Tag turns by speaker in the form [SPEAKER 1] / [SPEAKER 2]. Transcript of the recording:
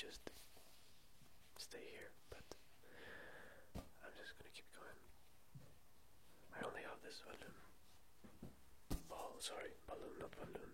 [SPEAKER 1] just stay here, but I'm just gonna keep going. I only have this balloon. Oh, sorry, balloon, not balloon.